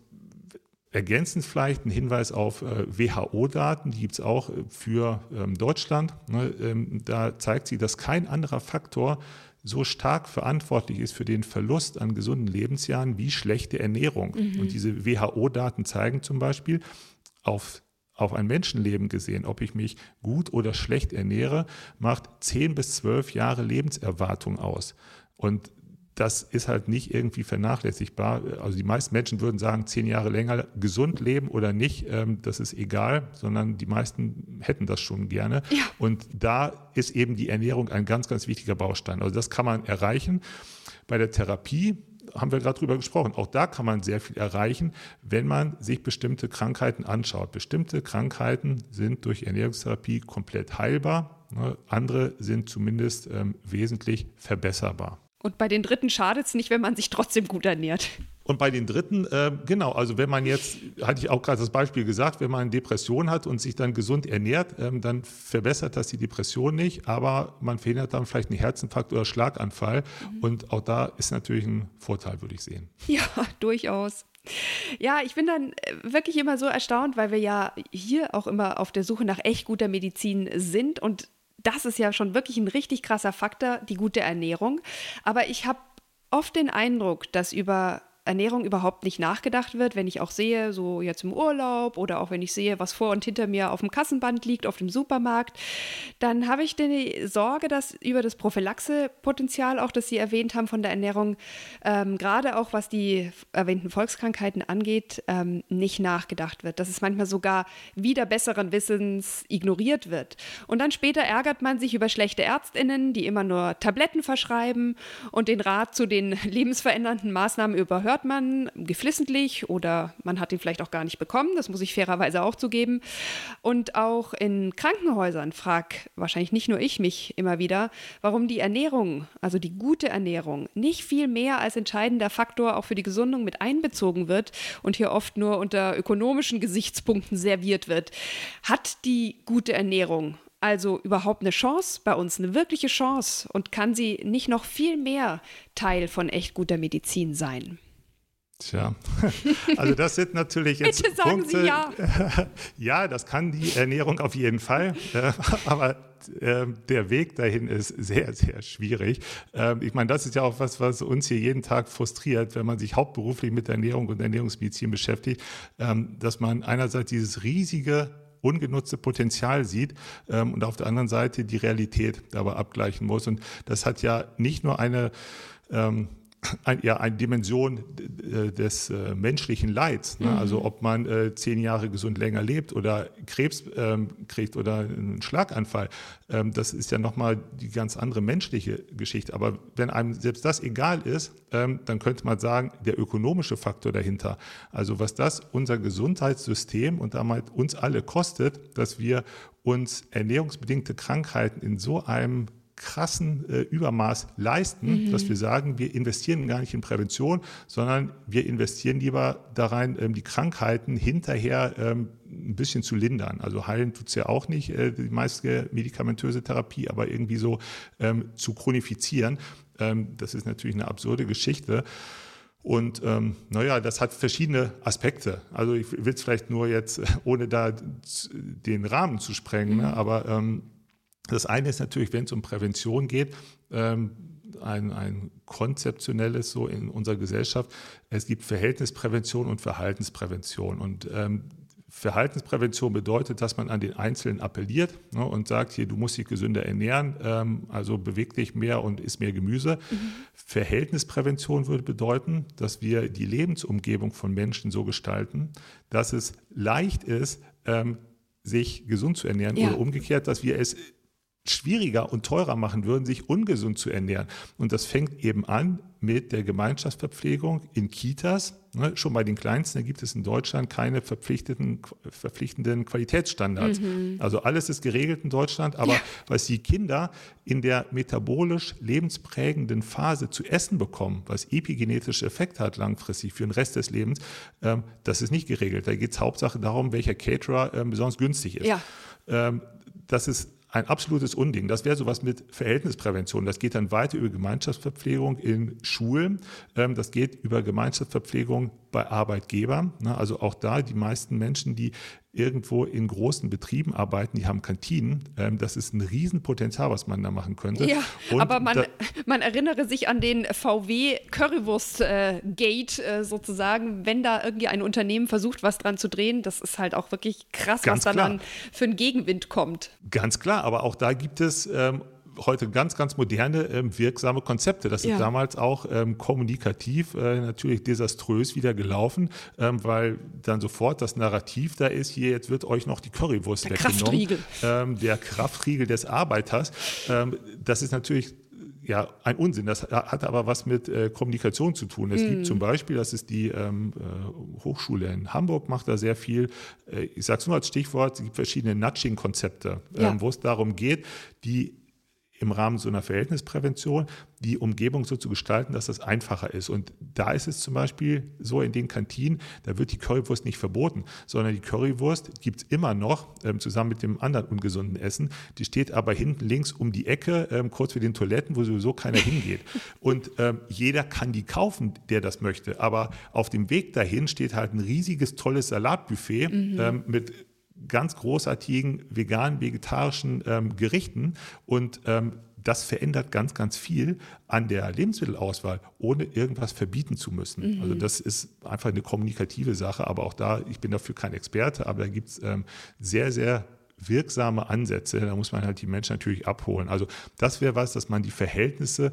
Ergänzend vielleicht ein Hinweis auf äh, WHO-Daten, die gibt es auch äh, für ähm, Deutschland. Ne, ähm, da zeigt sie, dass kein anderer Faktor so stark verantwortlich ist für den Verlust an gesunden Lebensjahren wie schlechte Ernährung. Mhm. Und diese WHO-Daten zeigen zum Beispiel, auf, auf ein Menschenleben gesehen, ob ich mich gut oder schlecht ernähre, macht 10 bis 12 Jahre Lebenserwartung aus. Und das ist halt nicht irgendwie vernachlässigbar. Also die meisten Menschen würden sagen, zehn Jahre länger gesund leben oder nicht, ähm, das ist egal, sondern die meisten hätten das schon gerne. Ja. Und da ist eben die Ernährung ein ganz, ganz wichtiger Baustein. Also das kann man erreichen. Bei der Therapie haben wir gerade drüber gesprochen. Auch da kann man sehr viel erreichen, wenn man sich bestimmte Krankheiten anschaut. Bestimmte Krankheiten sind durch Ernährungstherapie komplett heilbar. Ne? Andere sind zumindest ähm, wesentlich verbesserbar. Und bei den Dritten schadet es nicht, wenn man sich trotzdem gut ernährt. Und bei den Dritten, äh, genau, also wenn man jetzt, hatte ich auch gerade das Beispiel gesagt, wenn man eine Depression hat und sich dann gesund ernährt, ähm, dann verbessert das die Depression nicht, aber man verhindert dann vielleicht einen Herzinfarkt oder Schlaganfall. Mhm. Und auch da ist natürlich ein Vorteil, würde ich sehen. Ja, durchaus. Ja, ich bin dann äh, wirklich immer so erstaunt, weil wir ja hier auch immer auf der Suche nach echt guter Medizin sind und das ist ja schon wirklich ein richtig krasser Faktor, die gute Ernährung. Aber ich habe oft den Eindruck, dass über Ernährung überhaupt nicht nachgedacht wird, wenn ich auch sehe, so jetzt im Urlaub oder auch wenn ich sehe, was vor und hinter mir auf dem Kassenband liegt, auf dem Supermarkt, dann habe ich die Sorge, dass über das Prophylaxe-Potenzial, auch das Sie erwähnt haben von der Ernährung, ähm, gerade auch was die erwähnten Volkskrankheiten angeht, ähm, nicht nachgedacht wird. Dass es manchmal sogar wieder besseren Wissens ignoriert wird. Und dann später ärgert man sich über schlechte Ärztinnen, die immer nur Tabletten verschreiben und den Rat zu den lebensverändernden Maßnahmen überhört hört man geflissentlich oder man hat ihn vielleicht auch gar nicht bekommen, das muss ich fairerweise auch zugeben. Und auch in Krankenhäusern frag wahrscheinlich nicht nur ich mich immer wieder, warum die Ernährung, also die gute Ernährung, nicht viel mehr als entscheidender Faktor auch für die Gesundung mit einbezogen wird und hier oft nur unter ökonomischen Gesichtspunkten serviert wird. Hat die gute Ernährung also überhaupt eine Chance bei uns, eine wirkliche Chance? Und kann sie nicht noch viel mehr Teil von echt guter Medizin sein? Tja, also das sind natürlich jetzt Bitte sagen Punkte. Sie ja. ja, das kann die Ernährung auf jeden Fall, äh, aber äh, der Weg dahin ist sehr, sehr schwierig. Ähm, ich meine, das ist ja auch was, was uns hier jeden Tag frustriert, wenn man sich hauptberuflich mit Ernährung und Ernährungsmedizin beschäftigt, ähm, dass man einerseits dieses riesige ungenutzte Potenzial sieht ähm, und auf der anderen Seite die Realität dabei abgleichen muss. Und das hat ja nicht nur eine ähm, ein, ja, eine Dimension des äh, menschlichen Leids. Ne? Mhm. Also ob man äh, zehn Jahre gesund länger lebt oder Krebs ähm, kriegt oder einen Schlaganfall, ähm, das ist ja nochmal die ganz andere menschliche Geschichte. Aber wenn einem selbst das egal ist, ähm, dann könnte man sagen, der ökonomische Faktor dahinter, also was das unser Gesundheitssystem und damit uns alle kostet, dass wir uns ernährungsbedingte Krankheiten in so einem krassen äh, Übermaß leisten, mhm. dass wir sagen, wir investieren gar nicht in Prävention, sondern wir investieren lieber da rein, ähm, die Krankheiten hinterher ähm, ein bisschen zu lindern. Also heilen tut es ja auch nicht, äh, die meiste medikamentöse Therapie, aber irgendwie so ähm, zu chronifizieren. Ähm, das ist natürlich eine absurde Geschichte. Und ähm, naja, das hat verschiedene Aspekte. Also ich will es vielleicht nur jetzt, ohne da den Rahmen zu sprengen, ne, mhm. ne, aber ähm, das eine ist natürlich, wenn es um Prävention geht, ähm, ein, ein konzeptionelles so in unserer Gesellschaft. Es gibt Verhältnisprävention und Verhaltensprävention. Und ähm, Verhaltensprävention bedeutet, dass man an den Einzelnen appelliert ne, und sagt, hier, du musst dich gesünder ernähren, ähm, also beweg dich mehr und isst mehr Gemüse. Mhm. Verhältnisprävention würde bedeuten, dass wir die Lebensumgebung von Menschen so gestalten, dass es leicht ist, ähm, sich gesund zu ernähren ja. oder umgekehrt, dass wir es schwieriger und teurer machen würden, sich ungesund zu ernähren. Und das fängt eben an mit der Gemeinschaftsverpflegung in Kitas. Ne, schon bei den Kleinsten gibt es in Deutschland keine verpflichteten, verpflichtenden Qualitätsstandards. Mhm. Also alles ist geregelt in Deutschland, aber ja. was die Kinder in der metabolisch lebensprägenden Phase zu essen bekommen, was epigenetische Effekte hat langfristig für den Rest des Lebens, ähm, das ist nicht geregelt. Da geht es Hauptsache darum, welcher Caterer ähm, besonders günstig ist. Ja. Ähm, das ist ein absolutes Unding. Das wäre sowas mit Verhältnisprävention. Das geht dann weiter über Gemeinschaftsverpflegung in Schulen. Ähm, das geht über Gemeinschaftsverpflegung bei Arbeitgebern. Ne? Also auch da die meisten Menschen, die irgendwo in großen Betrieben arbeiten, die haben Kantinen. Ähm, das ist ein Riesenpotenzial, was man da machen könnte. Ja, Und aber man, man erinnere sich an den VW Currywurst-Gate äh, sozusagen, wenn da irgendwie ein Unternehmen versucht, was dran zu drehen, das ist halt auch wirklich krass, was dann, dann für einen Gegenwind kommt. Ganz klar, aber auch da gibt es ähm, heute ganz, ganz moderne, ähm, wirksame Konzepte. Das ja. ist damals auch ähm, kommunikativ äh, natürlich desaströs wieder gelaufen, ähm, weil dann sofort das Narrativ da ist, hier jetzt wird euch noch die Currywurst der weggenommen. Kraftriegel. Ähm, der Kraftriegel des Arbeiters. Ähm, das ist natürlich ja, ein Unsinn. Das hat aber was mit äh, Kommunikation zu tun. Es mm. gibt zum Beispiel, das ist die ähm, äh, Hochschule in Hamburg, macht da sehr viel. Äh, ich sage es nur als Stichwort, es gibt verschiedene Nudging-Konzepte, ja. ähm, wo es darum geht, die im Rahmen so einer Verhältnisprävention die Umgebung so zu gestalten, dass das einfacher ist. Und da ist es zum Beispiel so in den Kantinen, da wird die Currywurst nicht verboten, sondern die Currywurst gibt es immer noch ähm, zusammen mit dem anderen ungesunden Essen. Die steht aber hinten links um die Ecke, ähm, kurz für den Toiletten, wo sowieso keiner hingeht. Und ähm, jeder kann die kaufen, der das möchte. Aber auf dem Weg dahin steht halt ein riesiges, tolles Salatbuffet mhm. ähm, mit ganz großartigen veganen, vegetarischen ähm, Gerichten und ähm, das verändert ganz, ganz viel an der Lebensmittelauswahl, ohne irgendwas verbieten zu müssen. Mhm. Also das ist einfach eine kommunikative Sache, aber auch da, ich bin dafür kein Experte, aber da gibt es ähm, sehr, sehr wirksame Ansätze. Da muss man halt die Menschen natürlich abholen. Also das wäre was, dass man die Verhältnisse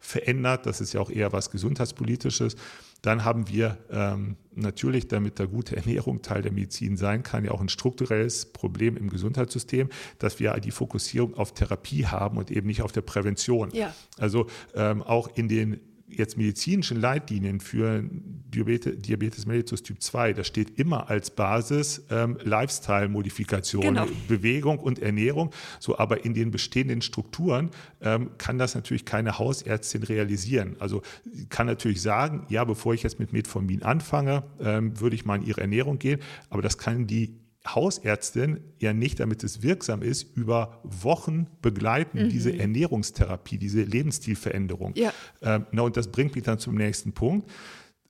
verändert. Das ist ja auch eher was Gesundheitspolitisches. Dann haben wir ähm, natürlich, damit da gute Ernährung Teil der Medizin sein kann, ja auch ein strukturelles Problem im Gesundheitssystem, dass wir die Fokussierung auf Therapie haben und eben nicht auf der Prävention. Ja. Also ähm, auch in den jetzt medizinischen Leitlinien für Diabetes, Diabetes mellitus Typ 2, da steht immer als Basis ähm, Lifestyle-Modifikation, genau. Bewegung und Ernährung. So, aber in den bestehenden Strukturen ähm, kann das natürlich keine Hausärztin realisieren. Also kann natürlich sagen, ja, bevor ich jetzt mit Metformin anfange, ähm, würde ich mal in ihre Ernährung gehen, aber das kann die Hausärztin ja nicht, damit es wirksam ist, über Wochen begleiten, mhm. diese Ernährungstherapie, diese Lebensstilveränderung. Ja. Ähm, na, und das bringt mich dann zum nächsten Punkt.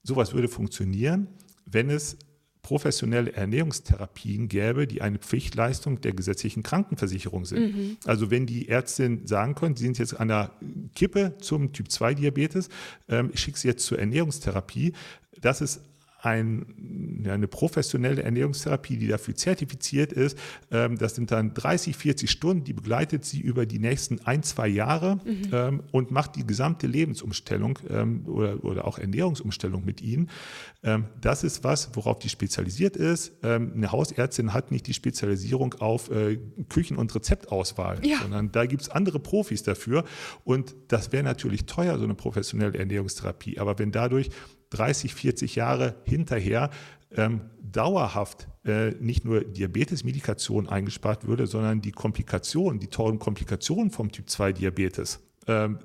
Sowas würde funktionieren, wenn es professionelle Ernährungstherapien gäbe, die eine Pflichtleistung der gesetzlichen Krankenversicherung sind. Mhm. Also wenn die Ärztin sagen können, sie sind jetzt an der Kippe zum Typ-2-Diabetes, ähm, ich schicke sie jetzt zur Ernährungstherapie, das ist ein, eine professionelle Ernährungstherapie, die dafür zertifiziert ist. Ähm, das sind dann 30, 40 Stunden, die begleitet sie über die nächsten ein, zwei Jahre mhm. ähm, und macht die gesamte Lebensumstellung ähm, oder, oder auch Ernährungsumstellung mit ihnen. Das ist was, worauf die spezialisiert ist. Eine Hausärztin hat nicht die Spezialisierung auf äh, Küchen- und Rezeptauswahl, ja. sondern da gibt es andere Profis dafür. Und das wäre natürlich teuer, so eine professionelle Ernährungstherapie. Aber wenn dadurch 30, 40 Jahre hinterher ähm, dauerhaft äh, nicht nur Diabetes-Medikation eingespart würde, sondern die Komplikationen, die teuren Komplikationen vom Typ-2-Diabetes, ähm,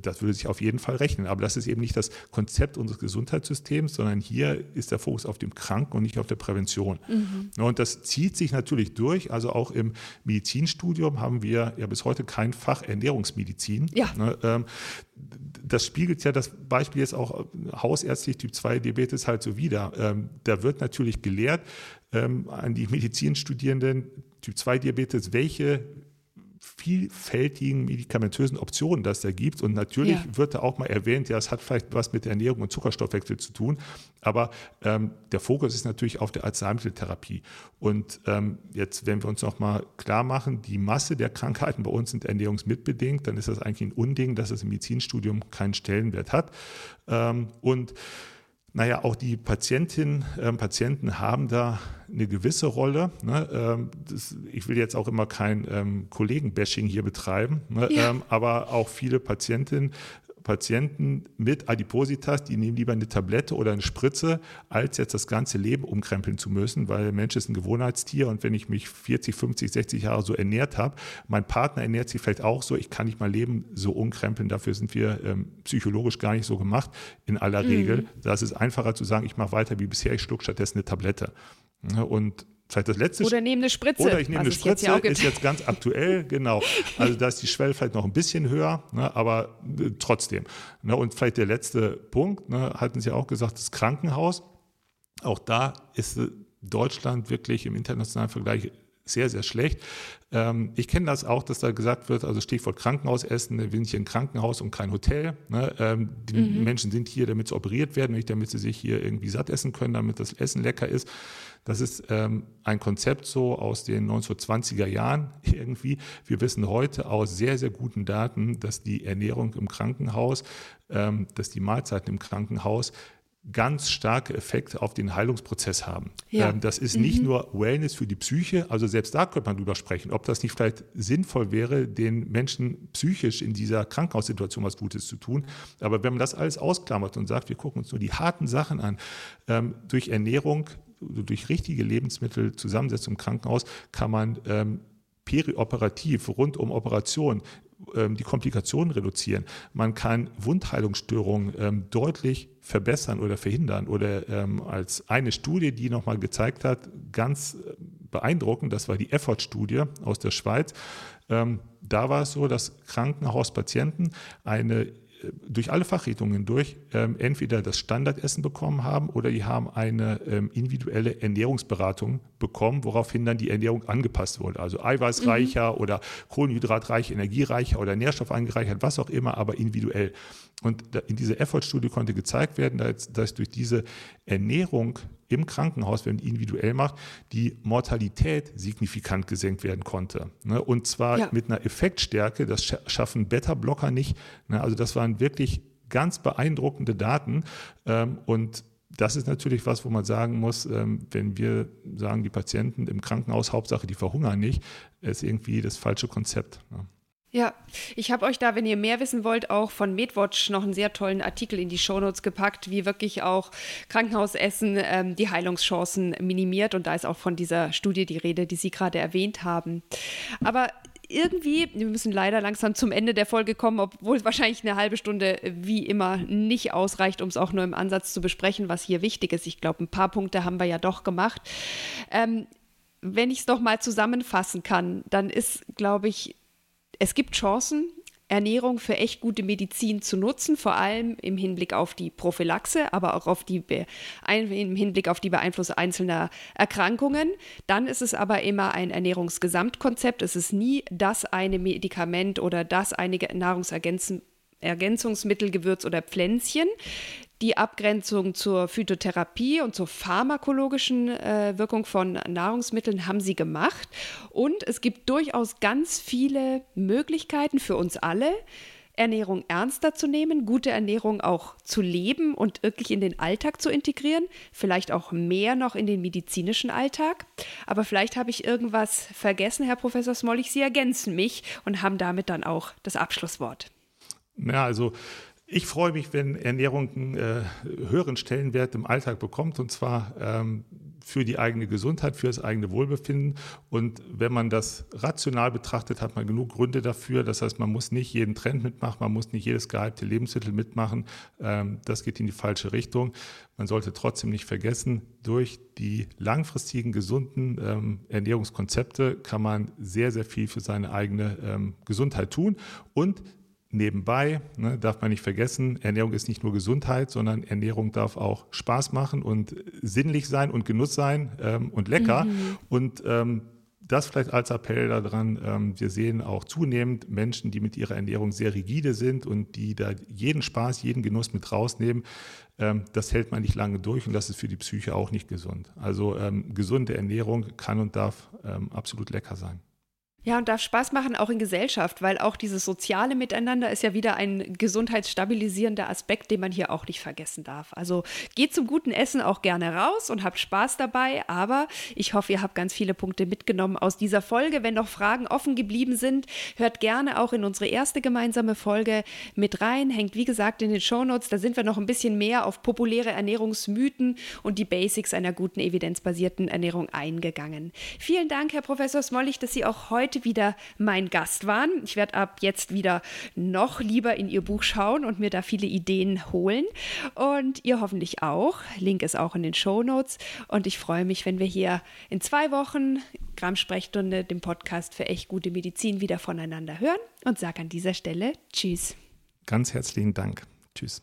das würde sich auf jeden Fall rechnen. Aber das ist eben nicht das Konzept unseres Gesundheitssystems, sondern hier ist der Fokus auf dem Kranken und nicht auf der Prävention. Mhm. Und das zieht sich natürlich durch. Also auch im Medizinstudium haben wir ja bis heute kein Fach Ernährungsmedizin. Ja. Ne, ähm, das spiegelt ja das Beispiel jetzt auch hausärztlich Typ 2 Diabetes halt so wider. Ähm, da wird natürlich gelehrt ähm, an die Medizinstudierenden Typ 2 Diabetes, welche vielfältigen medikamentösen Optionen das da gibt. Und natürlich ja. wird da auch mal erwähnt, ja, es hat vielleicht was mit Ernährung und Zuckerstoffwechsel zu tun, aber ähm, der Fokus ist natürlich auf der Arzneimitteltherapie. Und ähm, jetzt, wenn wir uns noch mal klar machen, die Masse der Krankheiten bei uns sind ernährungsmitbedingt, dann ist das eigentlich ein Unding, dass es im Medizinstudium keinen Stellenwert hat. Ähm, und naja, auch die Patientinnen und äh, Patienten haben da eine gewisse Rolle. Ne? Ähm, das, ich will jetzt auch immer kein ähm, Kollegenbashing hier betreiben, ne? ja. ähm, aber auch viele Patientinnen Patienten mit Adipositas, die nehmen lieber eine Tablette oder eine Spritze, als jetzt das ganze Leben umkrempeln zu müssen, weil der Mensch ist ein Gewohnheitstier und wenn ich mich 40, 50, 60 Jahre so ernährt habe, mein Partner ernährt sich vielleicht auch so, ich kann nicht mein Leben so umkrempeln, dafür sind wir ähm, psychologisch gar nicht so gemacht in aller mhm. Regel. Da ist es einfacher zu sagen, ich mache weiter wie bisher, ich schluck stattdessen eine Tablette. Und vielleicht das letzte. Oder nehme eine Spritze. Oder ich nehme eine Spritze, jetzt ist jetzt ganz aktuell, genau. Also da ist die Schwelle vielleicht noch ein bisschen höher, ne, aber äh, trotzdem. Ne, und vielleicht der letzte Punkt, ne, hatten Sie auch gesagt, das Krankenhaus. Auch da ist äh, Deutschland wirklich im internationalen Vergleich sehr, sehr schlecht. Ähm, ich kenne das auch, dass da gesagt wird, also Stichwort Krankenhausessen, wir sind hier ein Krankenhaus und kein Hotel. Ne? Ähm, die mhm. Menschen sind hier, damit sie operiert werden, nicht damit sie sich hier irgendwie satt essen können, damit das Essen lecker ist. Das ist ähm, ein Konzept so aus den 1920er Jahren irgendwie. Wir wissen heute aus sehr, sehr guten Daten, dass die Ernährung im Krankenhaus, ähm, dass die Mahlzeiten im Krankenhaus ganz starke Effekte auf den Heilungsprozess haben. Ja. Ähm, das ist mhm. nicht nur Wellness für die Psyche, also selbst da könnte man drüber sprechen, ob das nicht vielleicht sinnvoll wäre, den Menschen psychisch in dieser Krankenhaussituation was Gutes zu tun. Aber wenn man das alles ausklammert und sagt, wir gucken uns nur die harten Sachen an, ähm, durch Ernährung durch richtige Lebensmittelzusammensetzung im Krankenhaus kann man ähm, perioperativ rund um Operation ähm, die Komplikationen reduzieren. Man kann Wundheilungsstörungen ähm, deutlich verbessern oder verhindern. Oder ähm, als eine Studie, die nochmal gezeigt hat, ganz äh, beeindruckend, das war die Effort-Studie aus der Schweiz. Ähm, da war es so, dass Krankenhauspatienten eine durch alle Fachrichtungen durch ähm, entweder das Standardessen bekommen haben oder die haben eine ähm, individuelle Ernährungsberatung bekommen, woraufhin dann die Ernährung angepasst wurde. Also eiweißreicher mhm. oder kohlenhydratreicher, energiereicher oder nährstoffangereichert, was auch immer, aber individuell. Und in dieser Effort-Studie konnte gezeigt werden, dass, dass durch diese Ernährung im Krankenhaus, wenn man die individuell macht, die Mortalität signifikant gesenkt werden konnte. Ne? Und zwar ja. mit einer Effektstärke, das schaffen Beta-Blocker nicht. Ne? Also das waren wirklich ganz beeindruckende Daten. Ähm, und das ist natürlich was, wo man sagen muss, ähm, wenn wir sagen, die Patienten im Krankenhaus, Hauptsache, die verhungern nicht, ist irgendwie das falsche Konzept. Ne? Ja, ich habe euch da, wenn ihr mehr wissen wollt, auch von MedWatch noch einen sehr tollen Artikel in die Shownotes gepackt, wie wirklich auch Krankenhausessen ähm, die Heilungschancen minimiert. Und da ist auch von dieser Studie die Rede, die Sie gerade erwähnt haben. Aber irgendwie, wir müssen leider langsam zum Ende der Folge kommen, obwohl wahrscheinlich eine halbe Stunde wie immer nicht ausreicht, um es auch nur im Ansatz zu besprechen, was hier wichtig ist. Ich glaube, ein paar Punkte haben wir ja doch gemacht. Ähm, wenn ich es noch mal zusammenfassen kann, dann ist, glaube ich, es gibt Chancen, Ernährung für echt gute Medizin zu nutzen, vor allem im Hinblick auf die Prophylaxe, aber auch auf die im Hinblick auf die Beeinflussung einzelner Erkrankungen. Dann ist es aber immer ein Ernährungsgesamtkonzept. Es ist nie das eine Medikament oder das eine Nahrungsergänzungsmittel, Gewürz oder Pflänzchen. Die Abgrenzung zur Phytotherapie und zur pharmakologischen äh, Wirkung von Nahrungsmitteln haben sie gemacht. Und es gibt durchaus ganz viele Möglichkeiten für uns alle, Ernährung ernster zu nehmen, gute Ernährung auch zu leben und wirklich in den Alltag zu integrieren, vielleicht auch mehr noch in den medizinischen Alltag. Aber vielleicht habe ich irgendwas vergessen, Herr Professor Smollig. Sie ergänzen mich und haben damit dann auch das Abschlusswort. Ja, also ich freue mich, wenn Ernährung einen äh, höheren Stellenwert im Alltag bekommt und zwar ähm, für die eigene Gesundheit, für das eigene Wohlbefinden. Und wenn man das rational betrachtet, hat man genug Gründe dafür. Das heißt, man muss nicht jeden Trend mitmachen, man muss nicht jedes gehypte Lebensmittel mitmachen. Ähm, das geht in die falsche Richtung. Man sollte trotzdem nicht vergessen, durch die langfristigen gesunden ähm, Ernährungskonzepte kann man sehr, sehr viel für seine eigene ähm, Gesundheit tun. Und nebenbei, ne, darf man nicht vergessen, Ernährung ist nicht nur Gesundheit, sondern Ernährung darf auch Spaß machen und sinnlich sein und Genuss sein ähm, und lecker. Mhm. Und ähm, das vielleicht als Appell daran, ähm, wir sehen auch zunehmend Menschen, die mit ihrer Ernährung sehr rigide sind und die da jeden Spaß, jeden Genuss mit rausnehmen. Ähm, das hält man nicht lange durch und das ist für die Psyche auch nicht gesund. Also ähm, gesunde Ernährung kann und darf absolut lecker sein. Ja, und darf Spaß machen, auch in Gesellschaft, weil auch dieses soziale Miteinander ist ja wieder ein gesundheitsstabilisierender Aspekt, den man hier auch nicht vergessen darf. Also geht zum guten Essen auch gerne raus und habt Spaß dabei, aber ich hoffe, ihr habt ganz viele Punkte mitgenommen aus dieser Folge. Wenn noch Fragen offen geblieben sind, hört gerne auch in unsere erste gemeinsame Folge mit rein. Hängt wie gesagt in den Shownotes, da sind wir noch ein bisschen mehr auf populäre Ernährungsmythen und die Basics einer guten evidenzbasierten Ernährung eingegangen. Vielen Dank, Herr Professor Smollig, dass Sie auch heute heute wieder mein Gast waren. Ich werde ab jetzt wieder noch lieber in Ihr Buch schauen und mir da viele Ideen holen. Und ihr hoffentlich auch. Link ist auch in den Show Notes. Und ich freue mich, wenn wir hier in zwei Wochen Gramm Sprechstunde, dem Podcast für echt gute Medizin, wieder voneinander hören. Und sage an dieser Stelle Tschüss. Ganz herzlichen Dank. Tschüss.